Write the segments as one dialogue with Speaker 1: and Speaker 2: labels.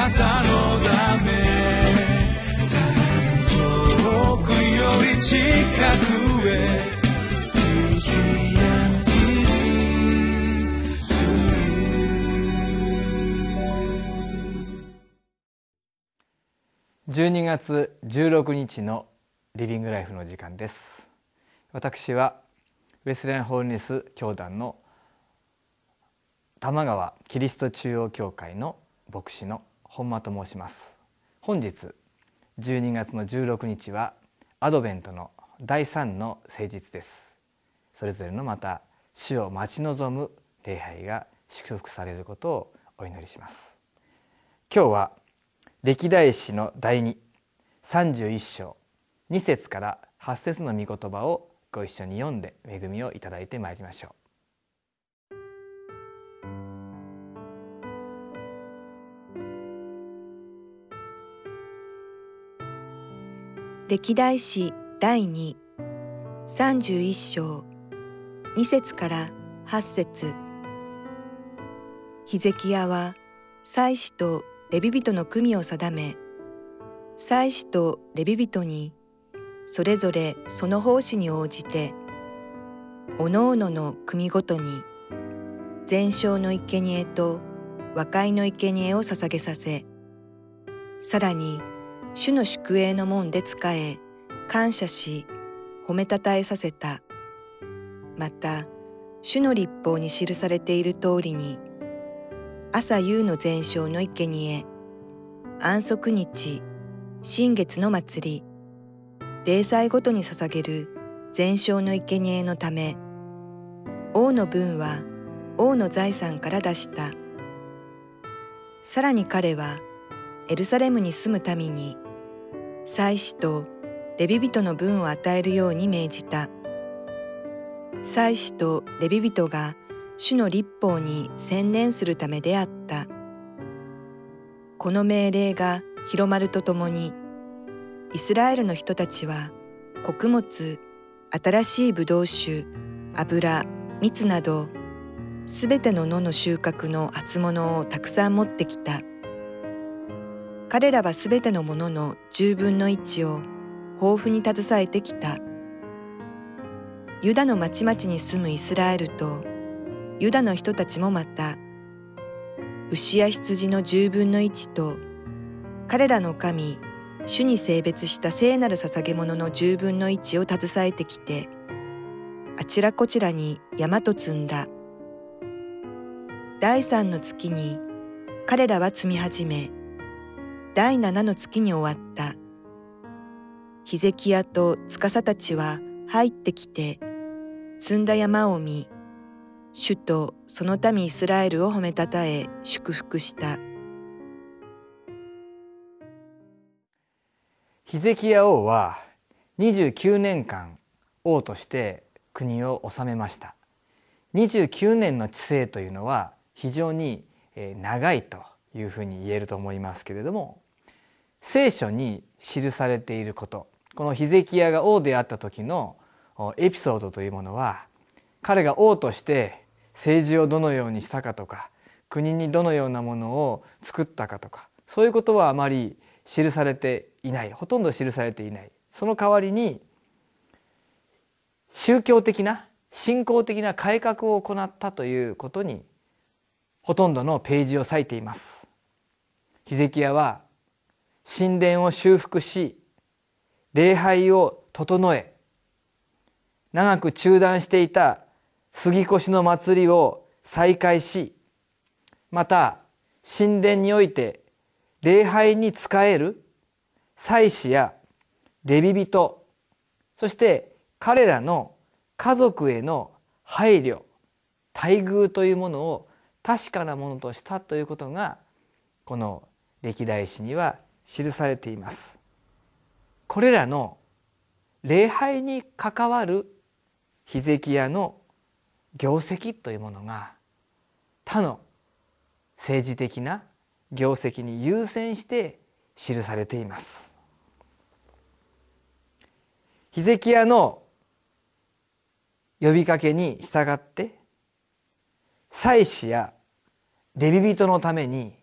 Speaker 1: なたのため遠くより近くへ
Speaker 2: 12月16日のリビングライフの時間です。私はウェスレンホールネス教団の玉川キリスト中央教会の牧師の本間と申します。本日12月の16日はアドベントの第3の誠実です。それぞれのまた死を待ち望む礼拝が祝福されることをお祈りします。今日は歴代史の第231章2節から8節の御言葉をご一緒に読んで恵みをいただいてまいりましょ
Speaker 3: う。歴代史第2 31章2節から8節。ヒゼキヤは祭司とレビ人の組を定め祭司とレビ人にそれぞれその奉仕に応じておのおのの組ごとに全焼の生贄と和解の生贄を捧げさせさらに主の宿営の門で仕え感謝し褒めたたえさせた。また主の立法に記されている通りに朝夕の全焼の生贄安息日新月の祭り零細ごとに捧げる全焼の生贄のため王の分は王の財産から出した。さらに彼はエルサレムに住む民に祭司とレビ人の分を与えるように命じた祭司とレビ人が主の立法に専念するためであった。この命令が広まるとともに、イスラエルの人たちは穀物、新しいブドウ酒、油、蜜など、すべての野の収穫の初物をたくさん持ってきた。彼らはすべてのものの十分の一を豊富に携えてきた。ユダの町々に住むイスラエルとユダの人たちもまた、牛や羊の十分の一と、彼らの神、主に性別した聖なる捧げ物の十分の一を携えてきて、あちらこちらに山と積んだ。第三の月に彼らは積み始め、第七の月に終わった。ヒゼキヤと司たちは入ってきて、積んだ山を見、主とその民イスラエルを褒めたたえ祝福した
Speaker 2: ヒゼキヤ王は29年間王として国を治めました29年の治世というのは非常に長いというふうに言えると思いますけれども聖書に記されていること。このヒゼキヤが王であった時のエピソードというものは彼が王として政治をどのようにしたかとか国にどのようなものを作ったかとかそういうことはあまり記されていない。ほとんど記されていない。その代わりに宗教的な信仰的な改革を行ったということにほとんどのページを割いています。ヒゼキヤは神殿を修復し礼拝を整え長く中断していた杉越の祭りを再開しまた神殿において礼拝に仕える祭司やレビ人そして彼らの家族への配慮待遇というものを確かなものとしたということがこの歴代史には記されています。これらの礼拝に関わるヒゼキヤの業績というものが他の政治的な業績に優先して記されています。ヒゼキヤの呼びかけに従って祭司やレビ人のために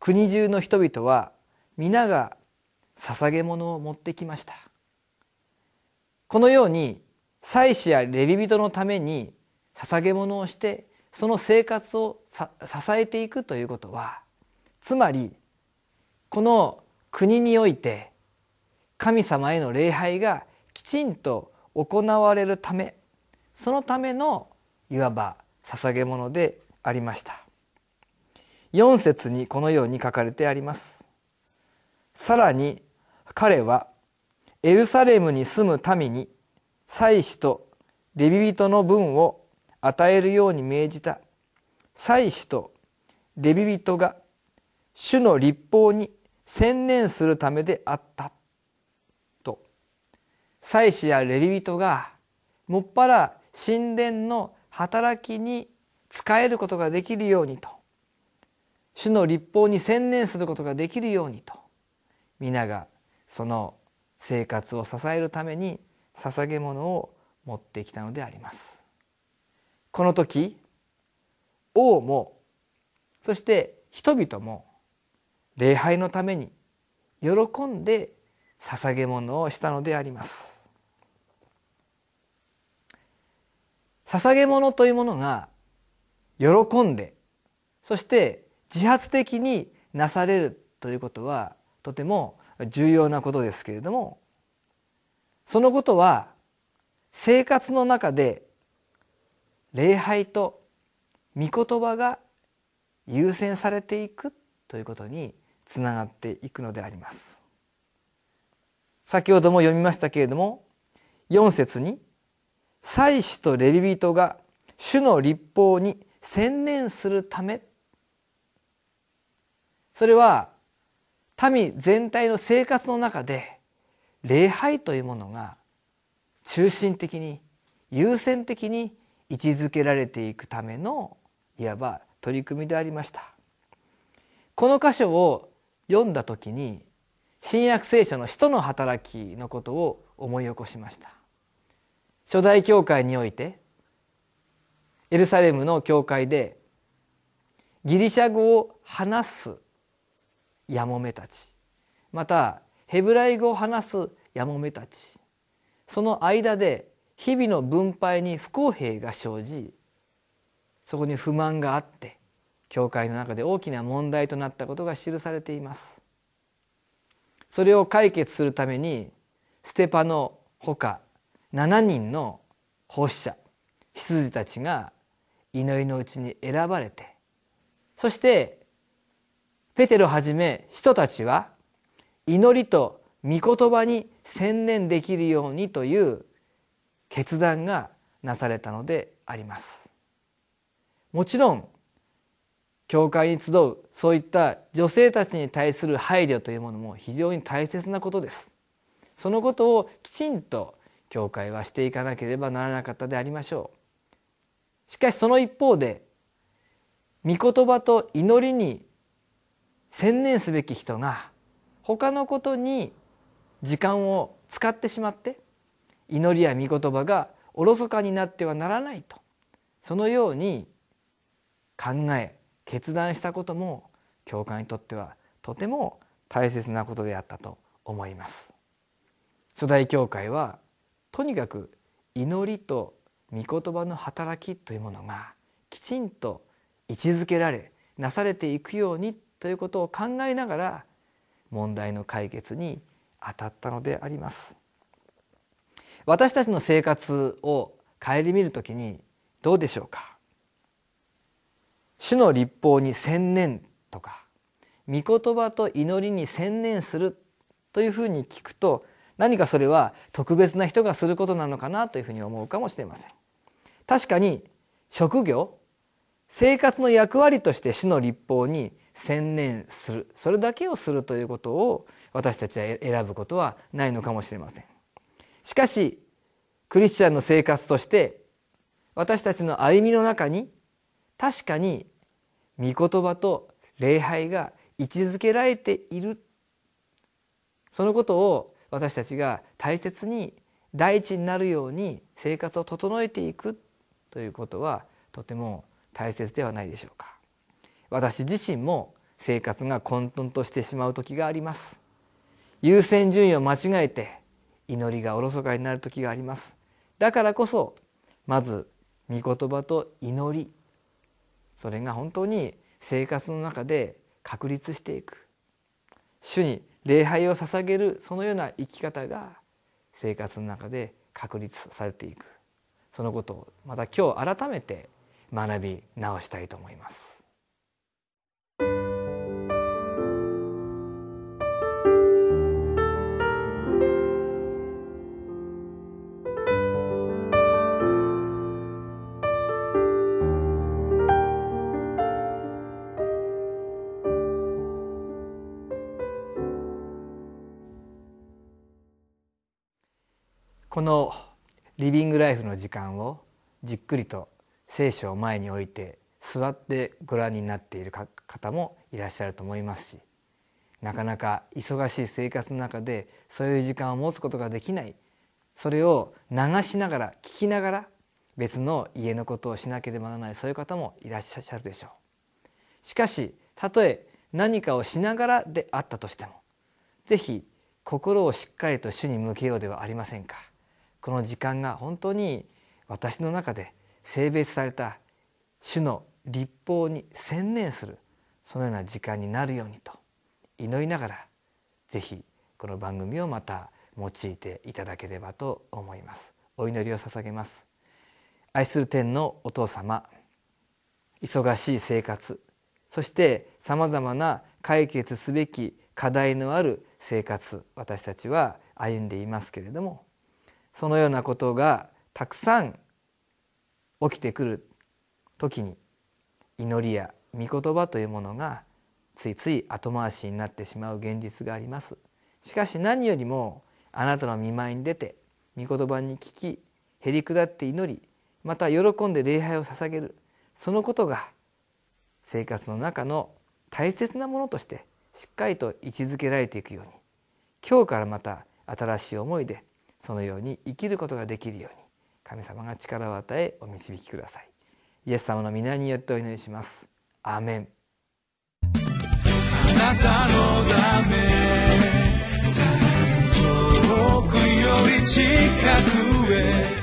Speaker 2: 国中の人々は皆が捧げ物を持ってきました。このように祭司やレビ人のために捧げ物をしてその生活を支えていくということはつまりこの国において神様への礼拝がきちんと行われるためそのためのいわば捧げ物でありました。4節にこのように書かれてあります。さらに彼はエルサレムに住む民に祭司とレビ人の分を与えるように命じた。祭司とレビ人が主の立法に専念するためであった。と祭司やレビ人がもっぱら神殿の働きに使えることができるようにと。主の立法に専念することができるようにと。皆がその生活を支えるために捧げ物を持ってきたのであります。この時王もそして人々も礼拝のために喜んで捧げ物をしたのであります。捧げ物というものが喜んでそして自発的になされるということはとても重要なことですけれどもそのことは生活の中で礼拝と御言葉が優先されていくということにつながっていくのであります。先ほども読みましたけれども4節に祭司とレビ人が主の立法に専念するためそれは民全体の生活の中で礼拝というものが中心的に優先的に位置づけられていくためのいわば取り組みでありました。この箇所を読んだ時に新約聖書の使徒の働きのことを思い起こしました。初代教会においてエルサレムの教会でギリシャ語を話すやもめたち。またヘブライ語を話すやもめたち。その間で日々の分配に不公平が生じそこに不満があって教会の中で大きな問題となったことが記されています。それを解決するためにステパノほか7人の奉仕者羊たちが祈りのうちに選ばれてそしてペテロはじめ人たちは祈りと御言葉に専念できるようにという決断がなされたのであります。もちろん教会に集うそういった女性たちに対する配慮というものも非常に大切なことです。そのことをきちんと教会はしていかなければならなかったでありましょう。しかしその一方で御言葉と祈りに専念すべき人が他のことに時間を使ってしまって祈りや御言葉がおろそかになってはならないとそのように考え決断したことも教会にとってはとても大切なことであったと思います。初代教会はとにかく祈りと御言葉の働きというものがきちんと位置づけられなされていくようにということを考えながら問題の解決に当たったのであります。私たちの生活を顧みるときにどうでしょうか？主の立法に専念とか御言葉と祈りに専念するというふうに聞くと何かそれは特別な人がすることなのかなというふうに思うかもしれません。確かに職業生活の役割として主の立法に専念する。それだけをするということを私たちは選ぶことはないのかもしれません。しかしクリスチャンの生活として私たちの歩みの中に確かに御言葉と礼拝が位置づけられている。そのことを私たちが大切に第一になるように生活を整えていくということはとても大切ではないでしょうか。私自身も生活が混沌としてしまう時があります。優先順位を間違えて祈りがおろそかになる時があります。だからこそまず御言葉と祈り。それが本当に生活の中で確立していく。主に礼拝を捧げるそのような生き方が生活の中で確立されていく。そのことをまた今日改めて学び直したいと思います。このリビングライフの時間をじっくりと聖書を前に置いて座ってご覧になっている方もいらっしゃると思いますしなかなか忙しい生活の中でそういう時間を持つことができないそれを流しながら聞きながら別の家のことをしなければならないそういう方もいらっしゃるでしょう。しかしたとえ何かをしながらであったとしても是非心をしっかりと主に向けようではありませんか。この時間が本当に私の中で性別された主の立法に専念するそのような時間になるようにと祈りながらぜひこの番組をまた用いていただければと思います。お祈りを捧げます。愛する天のお父様忙しい生活そしてさまざまな解決すべき課題のある生活私たちは歩んでいますけれどもそのようなことがたくさん起きてくる時に祈りや御言葉というものがついつい後回しになってしまう現実があります。しかし何よりもあなたの見舞いに出て御言葉に聞きへり下って祈りまた喜んで礼拝を捧げる。そのことが生活の中の大切なものとしてしっかりと位置づけられていくように今日からまた新しい思いでそのように生きることができるように神様が力を与えお導きください。イエス様の皆によってお祈りします。アーメン。
Speaker 1: あなたのため遠くより近くへ